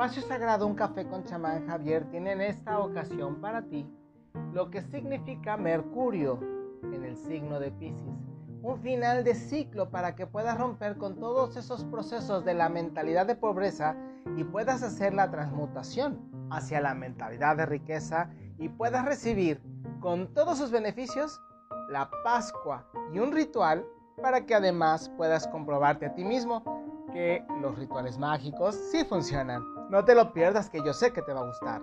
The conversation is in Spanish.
Espacio Sagrado Un Café con Chamán Javier tiene en esta ocasión para ti lo que significa Mercurio en el signo de Pisces. Un final de ciclo para que puedas romper con todos esos procesos de la mentalidad de pobreza y puedas hacer la transmutación hacia la mentalidad de riqueza y puedas recibir con todos sus beneficios la Pascua y un ritual para que además puedas comprobarte a ti mismo que los rituales mágicos sí funcionan. No te lo pierdas que yo sé que te va a gustar.